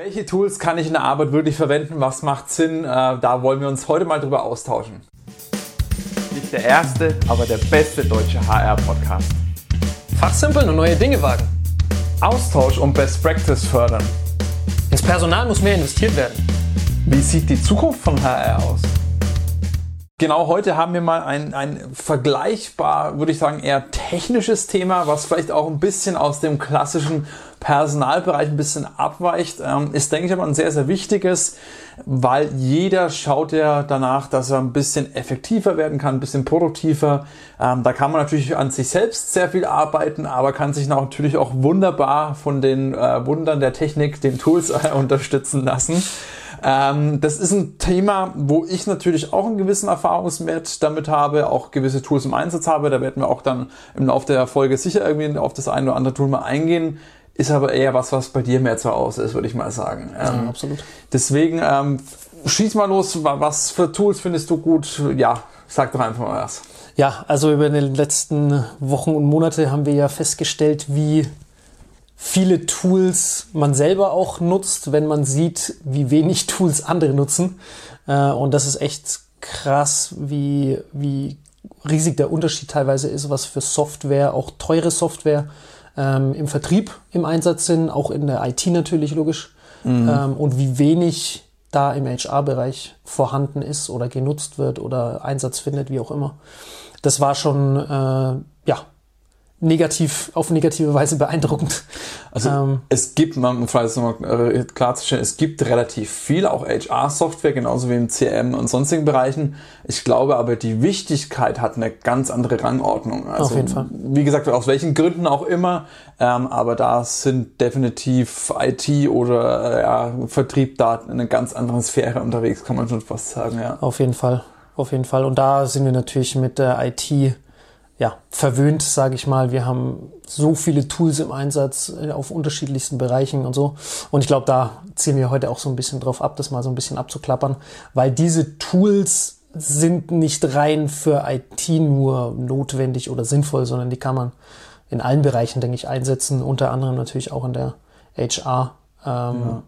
Welche Tools kann ich in der Arbeit wirklich verwenden? Was macht Sinn? Äh, da wollen wir uns heute mal drüber austauschen. Nicht der erste, aber der beste deutsche HR-Podcast. Fachsimpeln und neue Dinge wagen. Austausch und Best Practice fördern. Ins Personal muss mehr investiert werden. Wie sieht die Zukunft von HR aus? Genau heute haben wir mal ein, ein vergleichbar, würde ich sagen, eher technisches Thema, was vielleicht auch ein bisschen aus dem klassischen Personalbereich ein bisschen abweicht. Ähm, ist, denke ich, aber ein sehr, sehr wichtiges, weil jeder schaut ja danach, dass er ein bisschen effektiver werden kann, ein bisschen produktiver. Ähm, da kann man natürlich an sich selbst sehr viel arbeiten, aber kann sich natürlich auch wunderbar von den äh, Wundern der Technik, den Tools äh, unterstützen lassen. Ähm, das ist ein Thema, wo ich natürlich auch einen gewissen Erfahrungswert damit habe, auch gewisse Tools im Einsatz habe. Da werden wir auch dann im Laufe der Folge sicher irgendwie auf das eine oder andere Tool mal eingehen. Ist aber eher was, was bei dir mehr zu Hause ist, würde ich mal sagen. Ähm, ja, absolut. Deswegen ähm, schieß mal los. Was für Tools findest du gut? Ja, sag doch einfach mal was. Ja, also über die letzten Wochen und Monate haben wir ja festgestellt, wie viele Tools man selber auch nutzt, wenn man sieht, wie wenig Tools andere nutzen. Äh, und das ist echt krass, wie, wie riesig der Unterschied teilweise ist, was für Software, auch teure Software ähm, im Vertrieb im Einsatz sind, auch in der IT natürlich logisch. Mhm. Ähm, und wie wenig da im HR-Bereich vorhanden ist oder genutzt wird oder Einsatz findet, wie auch immer. Das war schon, äh, ja, negativ, auf negative Weise beeindruckend. Also ähm, es gibt, man vielleicht nochmal äh, klarzustellen, es gibt relativ viel, auch HR-Software, genauso wie im CM und sonstigen Bereichen. Ich glaube aber, die Wichtigkeit hat eine ganz andere Rangordnung. Also, auf jeden Fall. Wie gesagt, aus welchen Gründen auch immer, ähm, aber da sind definitiv IT oder äh, ja, Vertrieb da in einer ganz anderen Sphäre unterwegs, kann man schon fast sagen, ja. Auf jeden Fall, auf jeden Fall. Und da sind wir natürlich mit der IT ja, verwöhnt, sage ich mal. Wir haben so viele Tools im Einsatz äh, auf unterschiedlichsten Bereichen und so. Und ich glaube, da ziehen wir heute auch so ein bisschen drauf ab, das mal so ein bisschen abzuklappern, weil diese Tools sind nicht rein für IT nur notwendig oder sinnvoll, sondern die kann man in allen Bereichen, denke ich, einsetzen, unter anderem natürlich auch in der HR. Ähm, ja.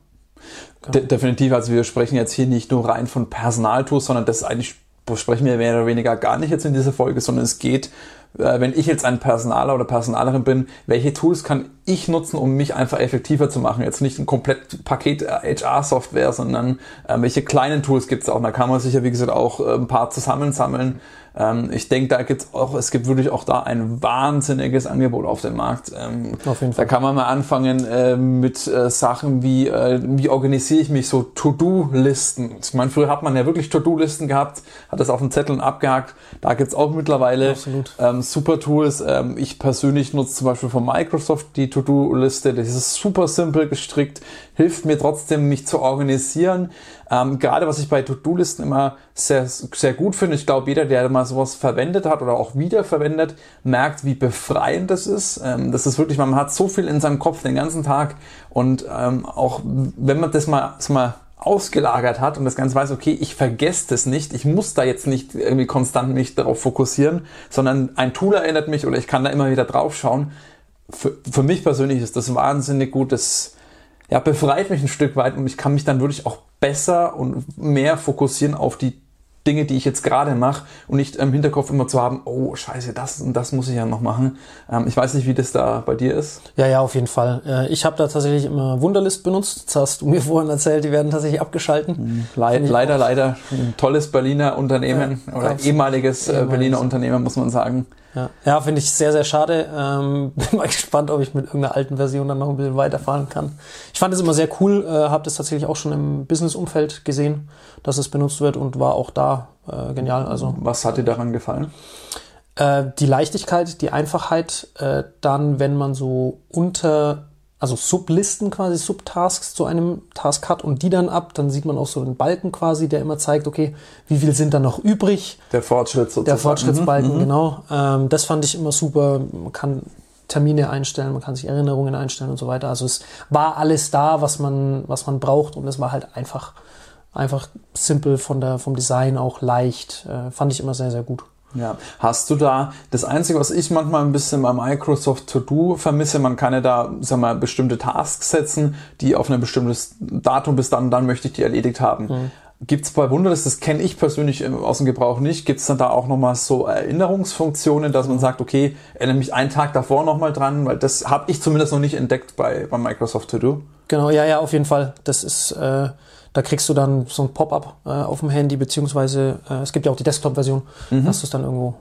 De definitiv, also wir sprechen jetzt hier nicht nur rein von Personaltools, sondern das eigentlich sprechen wir mehr oder weniger gar nicht jetzt in dieser Folge, sondern es geht wenn ich jetzt ein Personaler oder Personalerin bin, welche Tools kann ich nutzen, um mich einfach effektiver zu machen? Jetzt nicht ein komplett Paket HR-Software, sondern äh, welche kleinen Tools gibt es auch? Da kann man sicher, wie gesagt, auch äh, ein paar zusammensammeln ähm, ich denke, da gibt's auch, es gibt wirklich auch da ein wahnsinniges Angebot auf dem Markt. Ähm, auf jeden Fall. Da kann man mal anfangen äh, mit äh, Sachen wie, äh, wie organisiere ich mich so To-Do-Listen. Ich meine, früher hat man ja wirklich To-Do-Listen gehabt, hat das auf den Zetteln abgehakt. Da gibt's auch mittlerweile ähm, super Tools. Ähm, ich persönlich nutze zum Beispiel von Microsoft die To-Do-Liste. Das ist super simpel gestrickt, hilft mir trotzdem, mich zu organisieren. Ähm, gerade was ich bei To-Do-Listen immer sehr, sehr gut finde, ich glaube, jeder, der mal sowas verwendet hat oder auch wiederverwendet, merkt, wie befreiend das ist. Ähm, das ist wirklich, man hat so viel in seinem Kopf den ganzen Tag und ähm, auch wenn man das mal, das mal ausgelagert hat und das Ganze weiß, okay, ich vergesse das nicht, ich muss da jetzt nicht irgendwie konstant mich darauf fokussieren, sondern ein Tool erinnert mich oder ich kann da immer wieder drauf schauen. Für, für mich persönlich ist das wahnsinnig gut, das ja, befreit mich ein Stück weit und ich kann mich dann wirklich auch besser und mehr fokussieren auf die Dinge, die ich jetzt gerade mache und nicht im Hinterkopf immer zu haben, oh scheiße, das und das muss ich ja noch machen. Ähm, ich weiß nicht, wie das da bei dir ist. Ja, ja, auf jeden Fall. Äh, ich habe da tatsächlich immer Wunderlist benutzt. Das hast du mir vorhin erzählt, die werden tatsächlich abgeschalten. Hm, Le leider, leider. Ein tolles Berliner Unternehmen ja, oder ehemaliges, äh, ehemaliges Berliner Unternehmen, muss man sagen. Ja, ja finde ich sehr, sehr schade. Ähm, bin mal gespannt, ob ich mit irgendeiner alten Version dann noch ein bisschen weiterfahren kann. Ich fand es immer sehr cool, äh, habe das tatsächlich auch schon im Business-Umfeld gesehen, dass es benutzt wird und war auch da äh, genial. Also Was hat dir daran gefallen? Äh, die Leichtigkeit, die Einfachheit, äh, dann, wenn man so unter also Sublisten quasi, Subtasks zu einem Task hat und die dann ab, dann sieht man auch so einen Balken quasi, der immer zeigt, okay, wie viel sind da noch übrig? Der Fortschritt sozusagen. Der Fortschrittsbalken, mhm, mhm. genau. Ähm, das fand ich immer super. Man kann Termine einstellen, man kann sich Erinnerungen einstellen und so weiter. Also es war alles da, was man, was man braucht und es war halt einfach, einfach simpel von der, vom Design auch leicht. Äh, fand ich immer sehr, sehr gut. Ja, hast du da das Einzige, was ich manchmal ein bisschen bei Microsoft To Do vermisse, man kann ja da, sag mal, bestimmte Tasks setzen, die auf ein bestimmtes Datum bis dann, dann möchte ich die erledigt haben. Mhm. Gibt es bei Wunderlist, das kenne ich persönlich aus dem Gebrauch nicht, gibt es dann da auch nochmal so Erinnerungsfunktionen, dass man sagt, okay, erinnere mich einen Tag davor nochmal dran, weil das habe ich zumindest noch nicht entdeckt bei, bei Microsoft To Do. Genau, ja, ja, auf jeden Fall. Das ist, äh, da kriegst du dann so ein Pop-up äh, auf dem Handy, beziehungsweise äh, es gibt ja auch die Desktop-Version, mhm. dass du es dann irgendwo,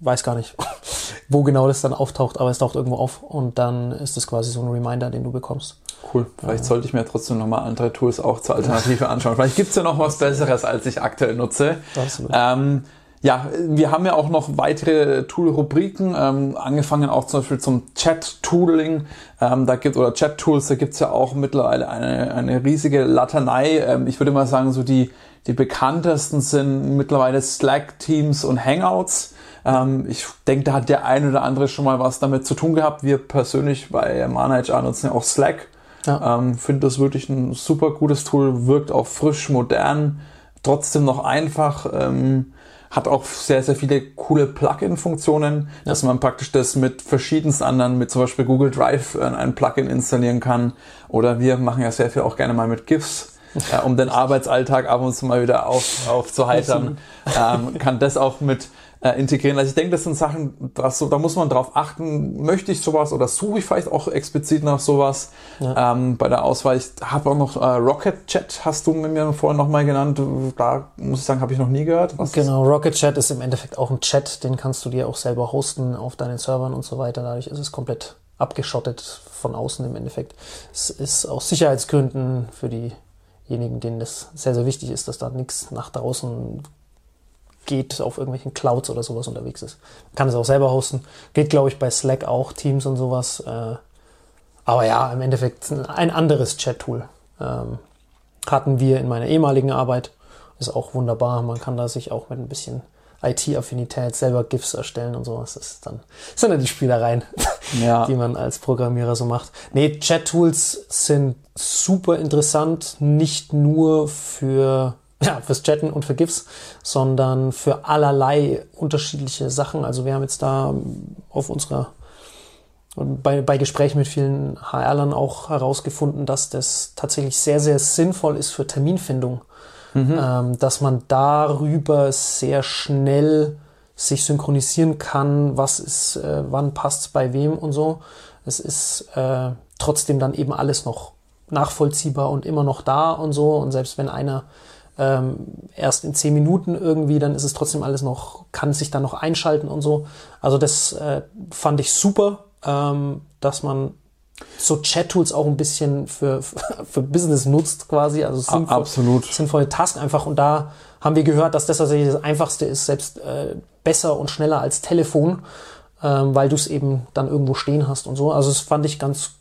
weiß gar nicht, wo genau das dann auftaucht, aber es taucht irgendwo auf und dann ist das quasi so ein Reminder, den du bekommst. Cool. Vielleicht ja. sollte ich mir trotzdem nochmal andere Tools auch zur Alternative anschauen. Vielleicht gibt es ja noch was Besseres, als ich aktuell nutze. Absolut. Ähm, ja, wir haben ja auch noch weitere Tool-Rubriken, ähm, angefangen auch zum Beispiel zum Chat-Tooling. Ähm, da gibt oder Chat-Tools, da gibt's ja auch mittlerweile eine, eine riesige Latanei. Ähm, ich würde mal sagen, so die, die bekanntesten sind mittlerweile Slack, Teams und Hangouts. Ähm, ich denke, da hat der ein oder andere schon mal was damit zu tun gehabt. Wir persönlich bei ManaHR nutzen ja auch Slack. Ja. Ähm, Finde das wirklich ein super gutes Tool, wirkt auch frisch, modern, trotzdem noch einfach. Ähm, hat auch sehr, sehr viele coole Plugin-Funktionen, ja. dass man praktisch das mit verschiedensten anderen, mit zum Beispiel Google Drive äh, ein Plugin installieren kann. Oder wir machen ja sehr viel auch gerne mal mit GIFs. Äh, um den Arbeitsalltag ab und zu mal wieder auf, aufzuheitern, ähm, kann das auch mit äh, integrieren. Also ich denke, das sind Sachen, das da muss man drauf achten, möchte ich sowas oder suche ich vielleicht auch explizit nach sowas ja. ähm, bei der Auswahl. Ich habe auch noch äh, Rocket Chat, hast du mir vorhin nochmal genannt. Da muss ich sagen, habe ich noch nie gehört. Was genau, Rocket Chat ist im Endeffekt auch ein Chat, den kannst du dir auch selber hosten auf deinen Servern und so weiter. Dadurch ist es komplett abgeschottet von außen im Endeffekt. Es ist aus Sicherheitsgründen für diejenigen, denen das sehr, sehr wichtig ist, dass da nichts nach draußen geht, auf irgendwelchen Clouds oder sowas unterwegs ist. Man kann es auch selber hosten. Geht, glaube ich, bei Slack auch, Teams und sowas. Äh, aber ja, im Endeffekt ein anderes Chat-Tool. Ähm, hatten wir in meiner ehemaligen Arbeit. Ist auch wunderbar. Man kann da sich auch mit ein bisschen IT-Affinität selber GIFs erstellen und sowas. Das, ist dann, das sind dann die Spielereien, ja. die man als Programmierer so macht. Nee, Chat-Tools sind super interessant, nicht nur für ja, fürs Chatten und für GIFs, sondern für allerlei unterschiedliche Sachen. Also wir haben jetzt da auf unserer bei, bei Gesprächen mit vielen HRlern auch herausgefunden, dass das tatsächlich sehr, sehr sinnvoll ist für Terminfindung. Mhm. Ähm, dass man darüber sehr schnell sich synchronisieren kann, was ist, äh, wann passt bei wem und so. Es ist äh, trotzdem dann eben alles noch nachvollziehbar und immer noch da und so. Und selbst wenn einer ähm, erst in zehn Minuten irgendwie, dann ist es trotzdem alles noch, kann sich dann noch einschalten und so. Also das äh, fand ich super, ähm, dass man so Chat-Tools auch ein bisschen für, für Business nutzt quasi, also sinnvoll, Absolut. sinnvolle Task einfach. Und da haben wir gehört, dass das tatsächlich das Einfachste ist, selbst äh, besser und schneller als Telefon, ähm, weil du es eben dann irgendwo stehen hast und so. Also das fand ich ganz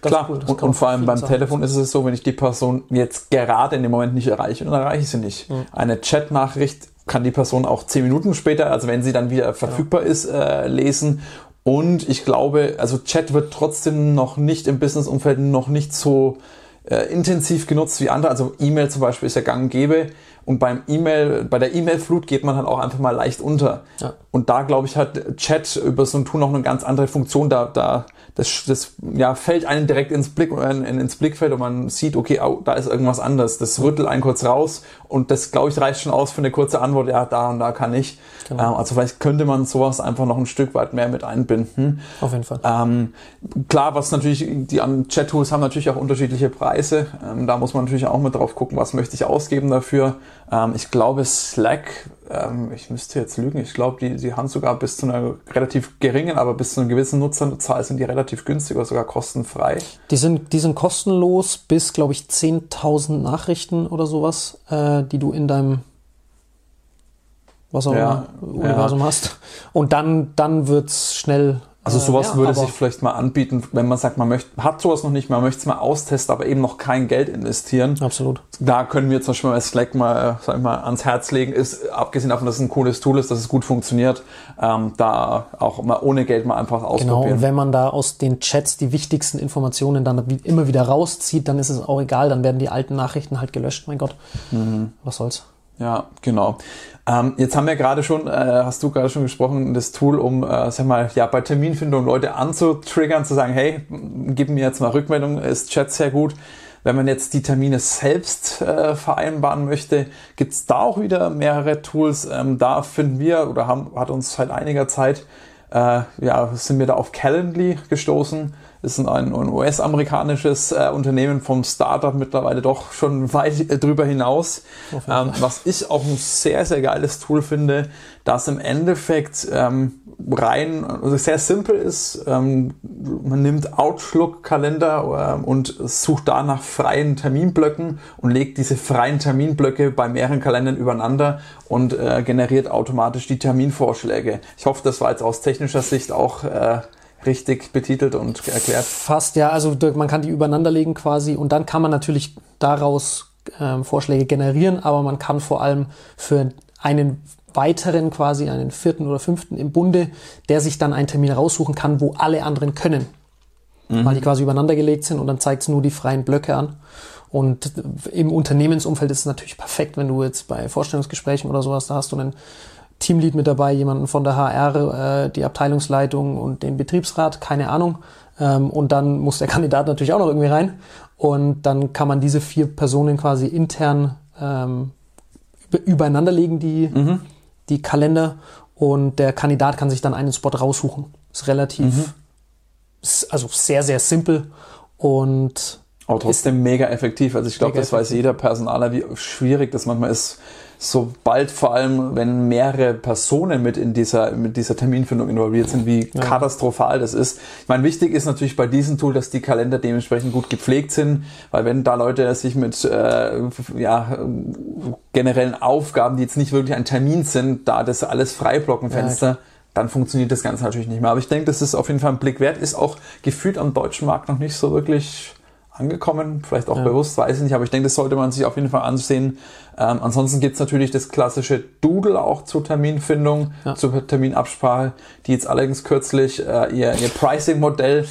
Ganz Klar, cool, und, und, vor allem beim Telefon ist es so, wenn ich die Person jetzt gerade in dem Moment nicht erreiche, dann erreiche ich sie nicht. Mhm. Eine Chat-Nachricht kann die Person auch zehn Minuten später, also wenn sie dann wieder verfügbar genau. ist, äh, lesen. Und ich glaube, also Chat wird trotzdem noch nicht im Business-Umfeld noch nicht so äh, intensiv genutzt wie andere. Also E-Mail zum Beispiel ist ja gang und gäbe. Und beim E-Mail, bei der E-Mail-Flut geht man halt auch einfach mal leicht unter. Ja. Und da glaube ich hat Chat über so ein Tool noch eine ganz andere Funktion. Da, da das, das ja, fällt einem direkt ins Blick äh, ins Blickfeld und man sieht, okay, oh, da ist irgendwas anders. Das rüttelt einen kurz raus und das, glaube ich, reicht schon aus für eine kurze Antwort, ja, da und da kann ich. Genau. Ähm, also vielleicht könnte man sowas einfach noch ein Stück weit mehr mit einbinden. Auf jeden Fall. Ähm, klar, was natürlich, die Chat-Tools haben natürlich auch unterschiedliche Preise. Ähm, da muss man natürlich auch mit drauf gucken, was möchte ich ausgeben dafür. Ähm, ich glaube, Slack ähm, ich müsste jetzt lügen, ich glaube, die, die haben sogar bis zu einer relativ geringen, aber bis zu einer gewissen Nutzerzahl sind die relativ günstig oder sogar kostenfrei. Die sind, die sind kostenlos bis, glaube ich, 10.000 Nachrichten oder sowas, äh, die du in deinem was auch ja, immer Universum ja. hast. Und dann, dann wird's schnell also sowas ja, würde sich vielleicht mal anbieten, wenn man sagt, man möchte, hat sowas noch nicht, man möchte es mal austesten, aber eben noch kein Geld investieren. Absolut. Da können wir zum Beispiel bei Slack mal, sag ich mal, ans Herz legen, ist, abgesehen davon, dass es ein cooles Tool ist, dass es gut funktioniert, ähm, da auch mal ohne Geld mal einfach ausprobieren. Genau, und wenn man da aus den Chats die wichtigsten Informationen dann immer wieder rauszieht, dann ist es auch egal, dann werden die alten Nachrichten halt gelöscht, mein Gott. Mhm. Was soll's. Ja, genau. Ähm, jetzt haben wir gerade schon, äh, hast du gerade schon gesprochen, das Tool, um, äh, sag mal, ja, bei Terminfindung Leute anzutriggern, zu sagen, hey, gib mir jetzt mal Rückmeldung, ist Chat sehr gut. Wenn man jetzt die Termine selbst äh, vereinbaren möchte, gibt es da auch wieder mehrere Tools. Ähm, da finden wir oder haben, hat uns seit einiger Zeit, äh, ja, sind wir da auf Calendly gestoßen ist ein, US-amerikanisches äh, Unternehmen vom Startup mittlerweile doch schon weit äh, drüber hinaus. Ähm, was ich auch ein sehr, sehr geiles Tool finde, das im Endeffekt ähm, rein also sehr simpel ist. Ähm, man nimmt Outlook-Kalender äh, und sucht da nach freien Terminblöcken und legt diese freien Terminblöcke bei mehreren Kalendern übereinander und äh, generiert automatisch die Terminvorschläge. Ich hoffe, das war jetzt aus technischer Sicht auch äh, richtig betitelt und erklärt? Fast, ja. Also man kann die übereinander legen quasi und dann kann man natürlich daraus ähm, Vorschläge generieren, aber man kann vor allem für einen weiteren, quasi einen vierten oder fünften im Bunde, der sich dann einen Termin raussuchen kann, wo alle anderen können. Mhm. Weil die quasi übereinander gelegt sind und dann zeigt es nur die freien Blöcke an. Und im Unternehmensumfeld ist es natürlich perfekt, wenn du jetzt bei Vorstellungsgesprächen oder sowas, da hast du einen Teamlead mit dabei, jemanden von der HR, äh, die Abteilungsleitung und den Betriebsrat, keine Ahnung. Ähm, und dann muss der Kandidat natürlich auch noch irgendwie rein. Und dann kann man diese vier Personen quasi intern ähm, übereinander legen, die, mhm. die Kalender. Und der Kandidat kann sich dann einen Spot raussuchen. Ist relativ, mhm. ist also sehr, sehr simpel und aber trotzdem mega effektiv. Also ich glaube, das effektiv. weiß jeder Personaler, wie schwierig das manchmal ist, sobald vor allem, wenn mehrere Personen mit in dieser, mit dieser Terminfindung involviert sind, wie ja. katastrophal das ist. Ich meine, wichtig ist natürlich bei diesem Tool, dass die Kalender dementsprechend gut gepflegt sind, weil wenn da Leute sich mit äh, ja, generellen Aufgaben, die jetzt nicht wirklich ein Termin sind, da das alles Freiblockenfenster, ja, dann funktioniert das Ganze natürlich nicht mehr. Aber ich denke, das ist auf jeden Fall ein Blick wert, ist auch gefühlt am deutschen Markt noch nicht so wirklich angekommen, vielleicht auch ja. bewusst, weiß ich nicht, aber ich denke, das sollte man sich auf jeden Fall ansehen. Ähm, ansonsten gibt's natürlich das klassische Doodle auch zur Terminfindung, ja. zur Terminabsprache, die jetzt allerdings kürzlich äh, ihr, ihr Pricing-Modell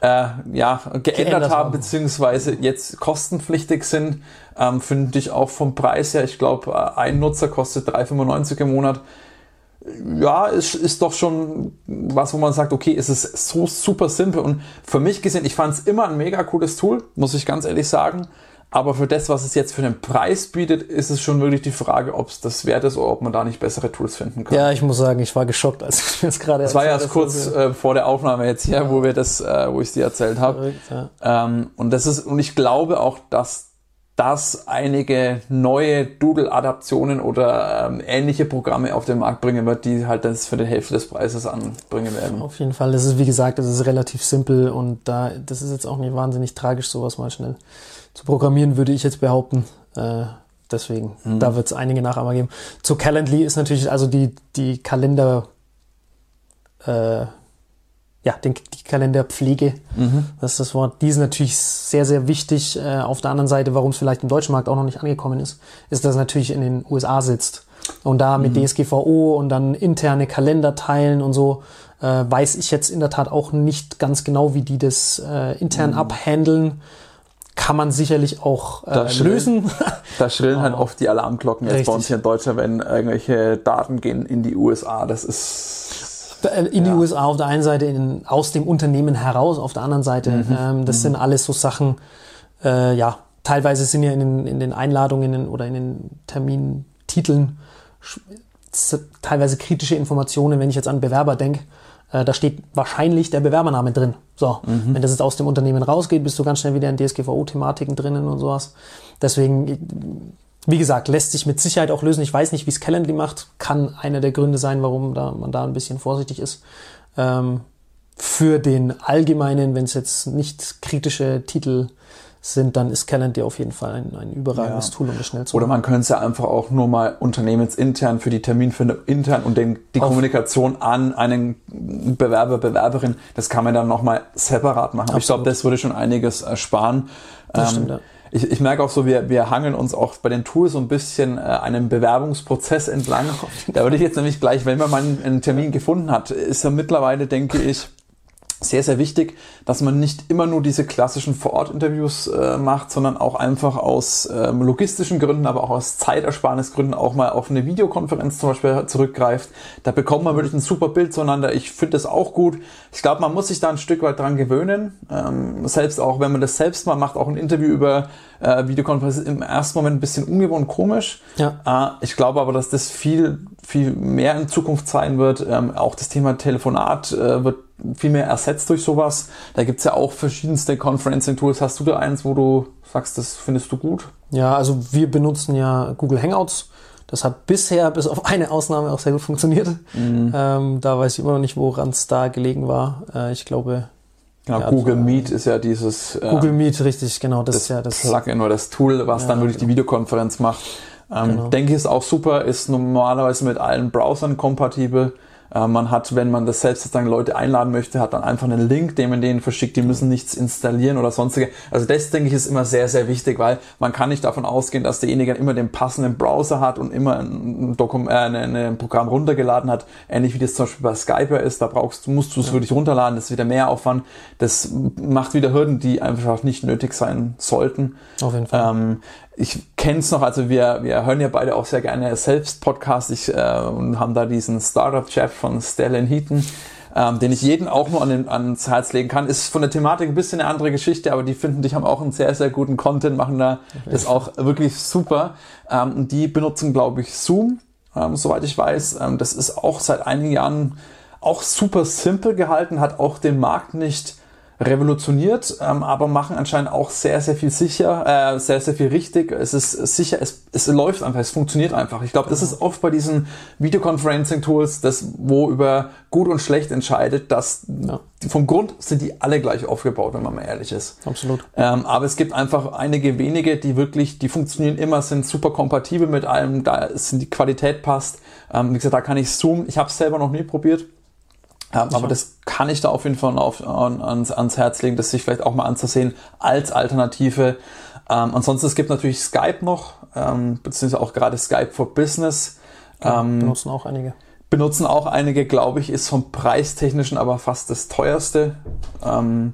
äh, ja, geändert, geändert haben, beziehungsweise jetzt kostenpflichtig sind. Ähm, Finde ich auch vom Preis her, ich glaube, äh, ein Nutzer kostet 3,95 im Monat ja, es ist doch schon was, wo man sagt, okay, es ist so super simpel und für mich gesehen, ich fand es immer ein mega cooles Tool, muss ich ganz ehrlich sagen. Aber für das, was es jetzt für den Preis bietet, ist es schon wirklich die Frage, ob es das wert ist oder ob man da nicht bessere Tools finden kann. Ja, ich muss sagen, ich war geschockt, als ich mir das gerade Das war ja erst kurz äh, vor der Aufnahme jetzt hier, ja. wo wir das, äh, wo ich es dir erzählt habe. Ja. Ähm, und das ist, und ich glaube auch, dass dass einige neue Doodle-Adaptionen oder ähm, ähnliche Programme auf den Markt bringen wird, die halt das für die Hälfte des Preises anbringen werden. Auf jeden Fall. Das ist, wie gesagt, das ist relativ simpel und da, das ist jetzt auch nicht wahnsinnig tragisch, sowas mal schnell zu programmieren, würde ich jetzt behaupten. Äh, deswegen, mhm. da wird es einige Nachahmer geben. Zu Calendly ist natürlich also die, die Kalender, äh, ja, den, die Kalenderpflege, mhm. das ist das Wort. Die ist natürlich sehr, sehr wichtig. Äh, auf der anderen Seite, warum es vielleicht im deutschen Markt auch noch nicht angekommen ist, ist, dass es natürlich in den USA sitzt. Und da mit mhm. DSGVO und dann interne Kalender teilen und so, äh, weiß ich jetzt in der Tat auch nicht ganz genau, wie die das äh, intern mhm. abhandeln. Kann man sicherlich auch äh, da lösen. da schrillen halt oft die Alarmglocken jetzt Richtig. bei uns hier in Deutschland, wenn irgendwelche Daten gehen in die USA. Das ist in die USA auf der einen Seite, in, aus dem Unternehmen heraus auf der anderen Seite. Mhm. Ähm, das mhm. sind alles so Sachen, äh, ja, teilweise sind ja in den, in den Einladungen oder in den Termintiteln teilweise kritische Informationen, wenn ich jetzt an Bewerber denke. Äh, da steht wahrscheinlich der Bewerbername drin. So, mhm. wenn das jetzt aus dem Unternehmen rausgeht, bist du ganz schnell wieder in DSGVO-Thematiken drinnen und sowas. Deswegen wie gesagt, lässt sich mit Sicherheit auch lösen. Ich weiß nicht, wie es Calendly macht. Kann einer der Gründe sein, warum da, man da ein bisschen vorsichtig ist. Ähm, für den allgemeinen, wenn es jetzt nicht kritische Titel sind, dann ist Calendly auf jeden Fall ein, ein überragendes ja. Tool, um das schnell zu machen. Oder man könnte es ja einfach auch nur mal unternehmensintern für die Terminfindung intern und den, die auf Kommunikation an einen Bewerber, Bewerberin, das kann man dann nochmal separat machen. Absolut. Ich glaube, das würde schon einiges ersparen. Das ähm, stimmt, ja ich, ich merke auch so, wir, wir hangeln uns auch bei den Tools so ein bisschen äh, einem Bewerbungsprozess entlang. Da würde ich jetzt nämlich gleich, wenn man mal einen, einen Termin gefunden hat, ist er mittlerweile, denke ich, sehr, sehr wichtig, dass man nicht immer nur diese klassischen Vor-Ort-Interviews äh, macht, sondern auch einfach aus ähm, logistischen Gründen, aber auch aus Zeitersparnisgründen auch mal auf eine Videokonferenz zum Beispiel zurückgreift. Da bekommt man wirklich ein super Bild zueinander. Ich finde das auch gut. Ich glaube, man muss sich da ein Stück weit dran gewöhnen. Ähm, selbst auch, wenn man das selbst mal macht, auch ein Interview über äh, Videokonferenz ist im ersten Moment ein bisschen ungewohnt komisch. Ja. Äh, ich glaube aber, dass das viel, viel mehr in Zukunft sein wird. Ähm, auch das Thema Telefonat äh, wird viel mehr ersetzt durch sowas. Da gibt's ja auch verschiedenste Conferencing-Tools. Hast du da eins, wo du sagst, das findest du gut? Ja, also wir benutzen ja Google Hangouts. Das hat bisher bis auf eine Ausnahme auch sehr gut funktioniert. Mhm. Ähm, da weiß ich immer noch nicht, woran es da gelegen war. Äh, ich glaube. Genau, ja, Google Meet ist ja dieses. Äh, Google Meet, richtig, genau. Das, das ist ja das Plugin oder das Tool, was ja, dann wirklich genau. die Videokonferenz macht. Ähm, genau. Denke ich, ist auch super, ist normalerweise mit allen Browsern kompatibel. Äh, man hat, wenn man das selbst sozusagen Leute einladen möchte, hat dann einfach einen Link, den man denen verschickt. Die müssen nichts installieren oder sonstige. Also das denke ich ist immer sehr, sehr wichtig, weil man kann nicht davon ausgehen, dass derjenige immer den passenden Browser hat und immer ein, Dokum äh, ein Programm runtergeladen hat. Ähnlich wie das zum Beispiel bei Skype ist. Da brauchst du, musst du es ja. wirklich runterladen. Das ist wieder mehr Aufwand. Das macht wieder Hürden, die einfach nicht nötig sein sollten. Auf jeden Fall. Ähm, ich kenne es noch, also wir, wir hören ja beide auch sehr gerne selbst Podcasts ich, äh, und haben da diesen Startup-Chef von Stellan Heaton, ähm, den ich jeden auch nur an den, ans Herz legen kann. Ist von der Thematik ein bisschen eine andere Geschichte, aber die finden, die haben auch einen sehr, sehr guten Content, machen da okay. das auch wirklich super. Ähm, die benutzen, glaube ich, Zoom, ähm, soweit ich weiß. Ähm, das ist auch seit einigen Jahren auch super simpel gehalten, hat auch den Markt nicht revolutioniert, ähm, aber machen anscheinend auch sehr, sehr viel sicher, äh, sehr, sehr viel richtig. Es ist sicher, es, es läuft einfach, es funktioniert einfach. Ich glaube, das ist oft bei diesen Videoconferencing-Tools, das, wo über gut und schlecht entscheidet, dass ja. vom Grund sind die alle gleich aufgebaut, wenn man mal ehrlich ist. Absolut. Ähm, aber es gibt einfach einige wenige, die wirklich, die funktionieren immer, sind super kompatibel mit allem, da ist die Qualität passt. Ähm, wie gesagt, da kann ich Zoom, ich habe es selber noch nie probiert ja, aber das kann ich da auf jeden Fall auf, an, ans, ans Herz legen, das sich vielleicht auch mal anzusehen als Alternative. Ähm, ansonsten, es gibt natürlich Skype noch, ähm, beziehungsweise auch gerade Skype for Business. Ja, ähm, benutzen auch einige. Benutzen auch einige, glaube ich, ist vom Preistechnischen aber fast das teuerste. Ähm,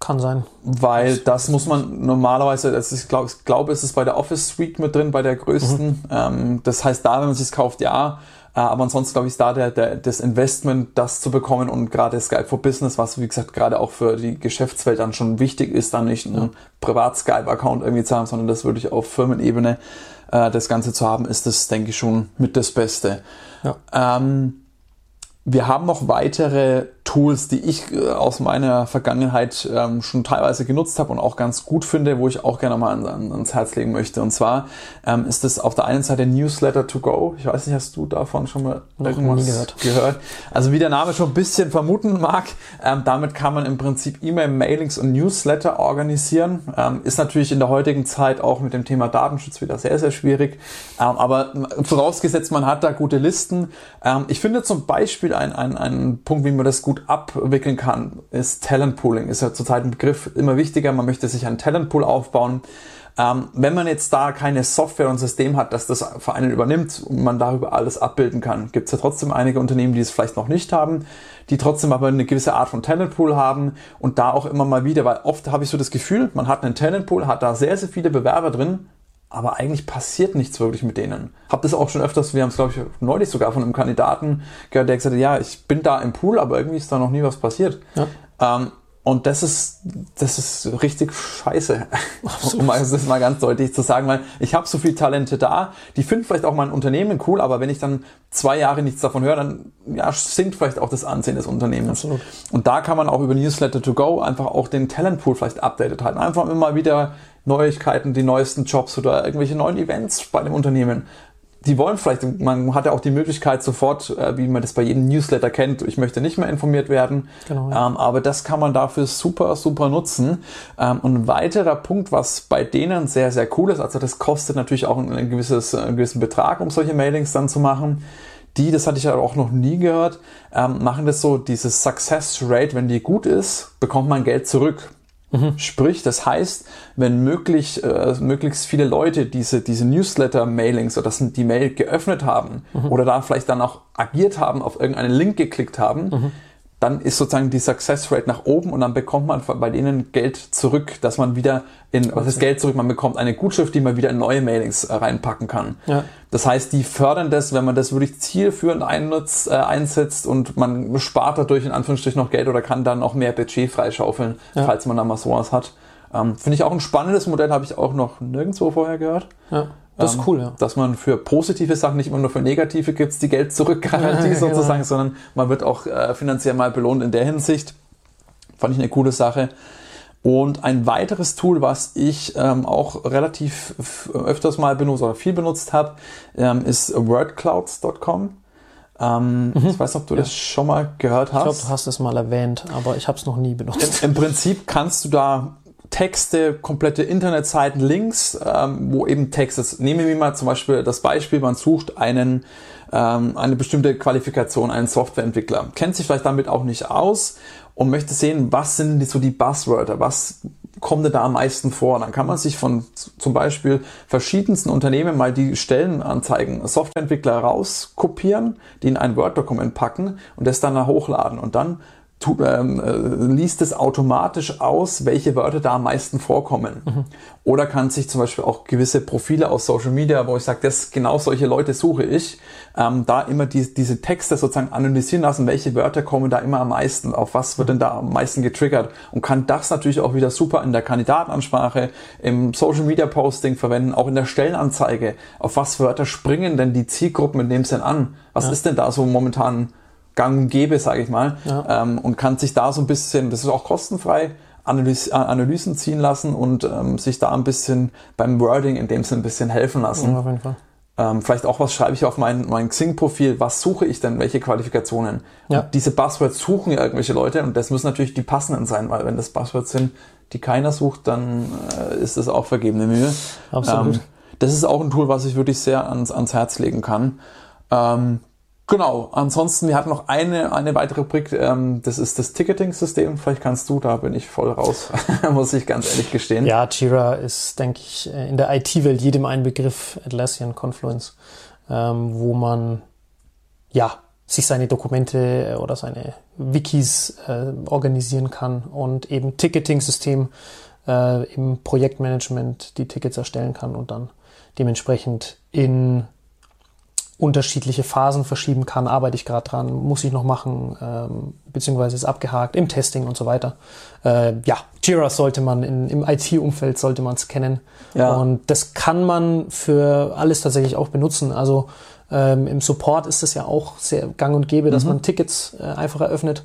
kann sein. Weil das muss man normalerweise, das ist, ich glaube, ich glaube, es ist bei der Office Suite mit drin, bei der größten. Mhm. Ähm, das heißt, da, wenn man es kauft, ja. Äh, aber ansonsten glaube ich, ist da der, der, das Investment, das zu bekommen und gerade Skype for Business, was wie gesagt gerade auch für die Geschäftswelt dann schon wichtig ist, dann nicht einen Privat-Skype-Account irgendwie zu haben, sondern das wirklich auf Firmenebene äh, das Ganze zu haben, ist das, denke ich, schon mit das Beste. Ja. Ähm, wir haben noch weitere Tools, die ich äh, aus meiner Vergangenheit ähm, schon teilweise genutzt habe und auch ganz gut finde, wo ich auch gerne mal an, an, ans Herz legen möchte. Und zwar ähm, ist es auf der einen Seite Newsletter to go. Ich weiß nicht, hast du davon schon mal noch irgendwas gehört. gehört? Also wie der Name schon ein bisschen vermuten mag, ähm, damit kann man im Prinzip E-Mail-Mailings und Newsletter organisieren. Ähm, ist natürlich in der heutigen Zeit auch mit dem Thema Datenschutz wieder sehr, sehr schwierig. Ähm, aber vorausgesetzt, man hat da gute Listen. Ähm, ich finde zum Beispiel ein, ein, ein Punkt, wie man das gut abwickeln kann, ist Talentpooling. Ist ja zurzeit ein Begriff immer wichtiger. Man möchte sich einen Talentpool aufbauen. Ähm, wenn man jetzt da keine Software und System hat, das das für einen übernimmt und man darüber alles abbilden kann, gibt es ja trotzdem einige Unternehmen, die es vielleicht noch nicht haben, die trotzdem aber eine gewisse Art von Talentpool haben und da auch immer mal wieder, weil oft habe ich so das Gefühl, man hat einen Talentpool, hat da sehr, sehr viele Bewerber drin, aber eigentlich passiert nichts wirklich mit denen. Hab das auch schon öfters, wir haben es glaube ich neulich sogar von einem Kandidaten gehört, der gesagt hat, ja, ich bin da im Pool, aber irgendwie ist da noch nie was passiert. Ja. Ähm, und das ist, das ist richtig scheiße, um das mal ganz deutlich zu sagen, weil ich habe so viel Talente da, die finden vielleicht auch mein Unternehmen cool, aber wenn ich dann zwei Jahre nichts davon höre, dann ja, sinkt vielleicht auch das Ansehen des Unternehmens. Absolut. Und da kann man auch über Newsletter to go einfach auch den Talentpool vielleicht updated halten. Einfach immer wieder Neuigkeiten, die neuesten Jobs oder irgendwelche neuen Events bei dem Unternehmen. Die wollen vielleicht, man hat ja auch die Möglichkeit sofort, äh, wie man das bei jedem Newsletter kennt, ich möchte nicht mehr informiert werden. Genau, ja. ähm, aber das kann man dafür super, super nutzen. Ähm, und ein weiterer Punkt, was bei denen sehr, sehr cool ist, also das kostet natürlich auch ein, gewisses, einen gewissen Betrag, um solche Mailings dann zu machen die, das hatte ich ja auch noch nie gehört, ähm, machen das so, dieses Success Rate, wenn die gut ist, bekommt man Geld zurück. Mhm. Sprich, das heißt, wenn möglich, äh, möglichst viele Leute diese, diese Newsletter-Mailings oder das, die Mail geöffnet haben mhm. oder da vielleicht dann auch agiert haben, auf irgendeinen Link geklickt haben, mhm. Dann ist sozusagen die Success Rate nach oben und dann bekommt man bei denen Geld zurück, dass man wieder in, was ist Geld zurück? Man bekommt eine Gutschrift, die man wieder in neue Mailings äh, reinpacken kann. Ja. Das heißt, die fördern das, wenn man das wirklich zielführend einnutzt, äh, einsetzt und man spart dadurch in Anführungsstrichen noch Geld oder kann dann auch mehr Budget freischaufeln, ja. falls man da mal sowas hat. Ähm, Finde ich auch ein spannendes Modell, habe ich auch noch nirgendwo vorher gehört. Ja. Das ist ähm, cool, ja. Dass man für positive Sachen nicht immer nur für negative gibt es die Geld zurückgarantie ja, sozusagen, genau. sondern man wird auch äh, finanziell mal belohnt in der Hinsicht. Fand ich eine coole Sache. Und ein weiteres Tool, was ich ähm, auch relativ öfters mal benutzt oder viel benutzt habe, ähm, ist wordclouds.com. Ähm, mhm. Ich weiß nicht, ob du ja. das schon mal gehört hast. Ich glaube, du hast es mal erwähnt, aber ich habe es noch nie benutzt. Im, Im, Prinzip kannst du da Texte, komplette Internetseiten, Links, ähm, wo eben Texte, nehmen wir mal zum Beispiel das Beispiel, man sucht einen, ähm, eine bestimmte Qualifikation, einen Softwareentwickler, kennt sich vielleicht damit auch nicht aus und möchte sehen, was sind so die Buzzwörter, was kommt denn da am meisten vor? Dann kann man sich von zum Beispiel verschiedensten Unternehmen mal die Stellenanzeigen Softwareentwickler rauskopieren, die in ein Word-Dokument packen und das dann hochladen. Und dann tu, ähm, äh, liest es automatisch aus, welche Wörter da am meisten vorkommen. Mhm. Oder kann sich zum Beispiel auch gewisse Profile aus Social Media, wo ich sage, das genau solche Leute suche ich, ähm, da immer die, diese Texte sozusagen analysieren lassen, welche Wörter kommen da immer am meisten, auf was wird denn da am meisten getriggert und kann das natürlich auch wieder super in der Kandidatenansprache, im Social Media Posting verwenden, auch in der Stellenanzeige. Auf was Wörter springen denn die Zielgruppen mit dem denn an? Was ja. ist denn da so momentan gang und gäbe, sage ich mal, ja. ähm, und kann sich da so ein bisschen, das ist auch kostenfrei, Analys äh, Analysen ziehen lassen und ähm, sich da ein bisschen beim Wording in dem Sinne ein bisschen helfen lassen. Ja, auf jeden Fall. Ähm, vielleicht auch, was schreibe ich auf mein, mein Xing-Profil, was suche ich denn, welche Qualifikationen? Ja. Und diese Buzzwords suchen ja irgendwelche Leute und das müssen natürlich die passenden sein, weil wenn das Buzzwords sind, die keiner sucht, dann äh, ist das auch vergebene Mühe. Absolut. Ähm, das ist auch ein Tool, was ich wirklich sehr ans, ans Herz legen kann. Ähm, Genau, ansonsten, wir hatten noch eine, eine weitere Rubrik, ähm, das ist das Ticketing-System. Vielleicht kannst du, da bin ich voll raus, muss ich ganz ehrlich gestehen. Ja, Jira ist, denke ich, in der IT-Welt jedem ein Begriff, Atlassian Confluence, ähm, wo man, ja, sich seine Dokumente oder seine Wikis äh, organisieren kann und eben Ticketing-System äh, im Projektmanagement die Tickets erstellen kann und dann dementsprechend in unterschiedliche Phasen verschieben kann, arbeite ich gerade dran, muss ich noch machen, ähm, beziehungsweise ist abgehakt im Testing und so weiter. Äh, ja, Jira sollte man in, im IT-Umfeld sollte man es kennen. Ja. Und das kann man für alles tatsächlich auch benutzen. Also ähm, im Support ist es ja auch sehr gang und gäbe, dass mhm. man Tickets äh, einfach eröffnet.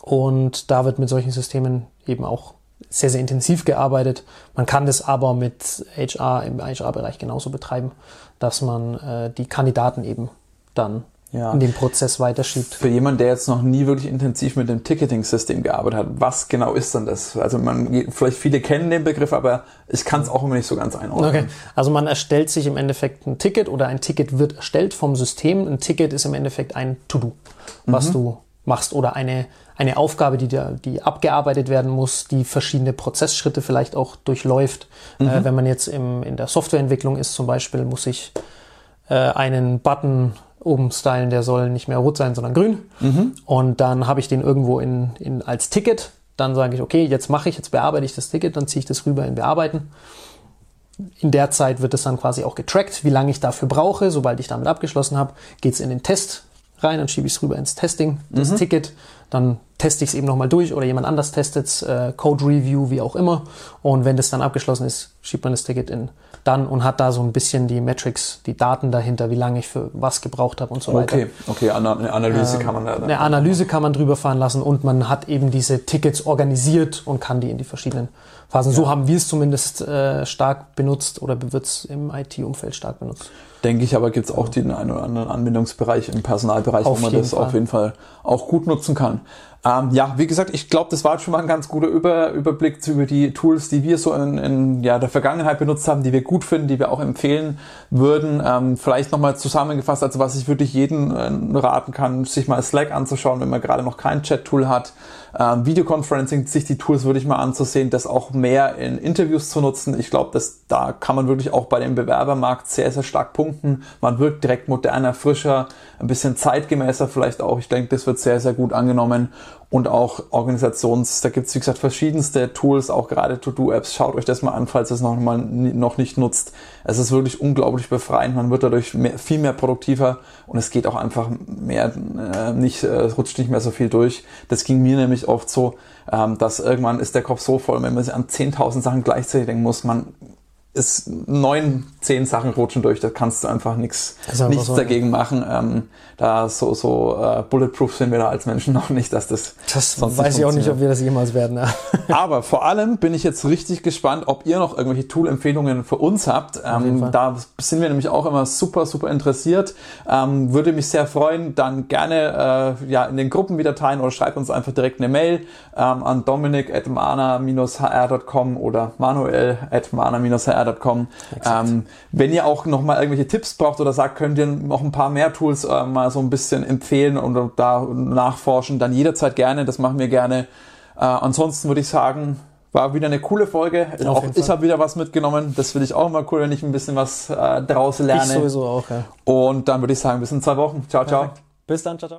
Und da wird mit solchen Systemen eben auch sehr, sehr intensiv gearbeitet. Man kann das aber mit HR im HR-Bereich genauso betreiben dass man äh, die Kandidaten eben dann ja. in den Prozess weiterschiebt. Für jemanden, der jetzt noch nie wirklich intensiv mit dem Ticketing-System gearbeitet hat, was genau ist denn das? Also man, vielleicht viele kennen den Begriff, aber ich kann es auch immer nicht so ganz einordnen. Okay. Also man erstellt sich im Endeffekt ein Ticket oder ein Ticket wird erstellt vom System. Ein Ticket ist im Endeffekt ein To-Do, was mhm. du machst oder eine, eine Aufgabe, die, da, die abgearbeitet werden muss, die verschiedene Prozessschritte vielleicht auch durchläuft. Äh, mhm. Äh, wenn man jetzt im, in der Softwareentwicklung ist zum Beispiel, muss ich äh, einen Button oben stylen, der soll nicht mehr rot sein, sondern grün. Mhm. Und dann habe ich den irgendwo in, in, als Ticket. Dann sage ich, okay, jetzt mache ich, jetzt bearbeite ich das Ticket, dann ziehe ich das rüber in Bearbeiten. In der Zeit wird es dann quasi auch getrackt, wie lange ich dafür brauche. Sobald ich damit abgeschlossen habe, geht es in den Test rein, dann schiebe ich es rüber ins Testing, das mhm. Ticket, dann teste ich es eben nochmal durch oder jemand anders testet es, äh, Code Review, wie auch immer. Und wenn das dann abgeschlossen ist, schiebt man das Ticket in dann und hat da so ein bisschen die Metrics, die Daten dahinter, wie lange ich für was gebraucht habe und so weiter. Okay, okay, eine Analyse ähm, kann man da. Eine Analyse kann man drüber fahren lassen und man hat eben diese Tickets organisiert und kann die in die verschiedenen Phasen. Ja. So haben wir es zumindest äh, stark benutzt oder wird es im IT-Umfeld stark benutzt. Denke ich, aber gibt es auch den einen oder anderen Anwendungsbereich im Personalbereich, auf wo man das Fall. auf jeden Fall auch gut nutzen kann. Ähm, ja, wie gesagt, ich glaube, das war schon mal ein ganz guter Über Überblick über die Tools, die wir so in, in ja, der Vergangenheit benutzt haben, die wir gut finden, die wir auch empfehlen würden. Ähm, vielleicht nochmal zusammengefasst, also was ich wirklich jedem äh, raten kann, sich mal Slack anzuschauen, wenn man gerade noch kein Chat-Tool hat. Ähm, Videoconferencing, sich die Tools wirklich mal anzusehen, das auch mehr in Interviews zu nutzen. Ich glaube, dass da kann man wirklich auch bei dem Bewerbermarkt sehr, sehr stark punkten. Man wirkt direkt moderner, frischer, ein bisschen zeitgemäßer vielleicht auch. Ich denke, das wird sehr, sehr gut angenommen und auch Organisations, da gibt's wie gesagt verschiedenste Tools, auch gerade To-Do-Apps. Schaut euch das mal an, falls ihr es noch, mal, noch nicht nutzt. Es ist wirklich unglaublich befreiend, man wird dadurch mehr, viel mehr produktiver und es geht auch einfach mehr, äh, nicht, äh, rutscht nicht mehr so viel durch. Das ging mir nämlich oft so, ähm, dass irgendwann ist der Kopf so voll, wenn man sich an 10.000 Sachen gleichzeitig denken muss, man ist neun, zehn Sachen rutschen durch, da kannst du einfach nichts nichts so, dagegen machen. Ähm, da so, so äh, bulletproof sind wir da als Menschen noch nicht, dass das. Das weiß ich auch nicht, ob wir das jemals werden. Ne? Aber vor allem bin ich jetzt richtig gespannt, ob ihr noch irgendwelche Tool-Empfehlungen für uns habt. Ähm, da sind wir nämlich auch immer super, super interessiert. Ähm, würde mich sehr freuen. Dann gerne äh, ja in den Gruppen wieder teilen oder schreibt uns einfach direkt eine Mail ähm, an dominik at mana-hr.com oder manuel at mana-hr hr.com. Ähm, wenn ihr auch noch mal irgendwelche Tipps braucht oder sagt, könnt ihr noch ein paar mehr Tools äh, mal so ein bisschen empfehlen und da nachforschen, dann jederzeit gerne. Das machen wir gerne. Äh, ansonsten würde ich sagen, war wieder eine coole Folge. Auch ich habe wieder was mitgenommen. Das finde ich auch immer cool, wenn ich ein bisschen was äh, daraus lerne. Ich sowieso auch, ja. Und dann würde ich sagen, bis in zwei Wochen. Ciao, ciao. Bis dann, ciao, ciao.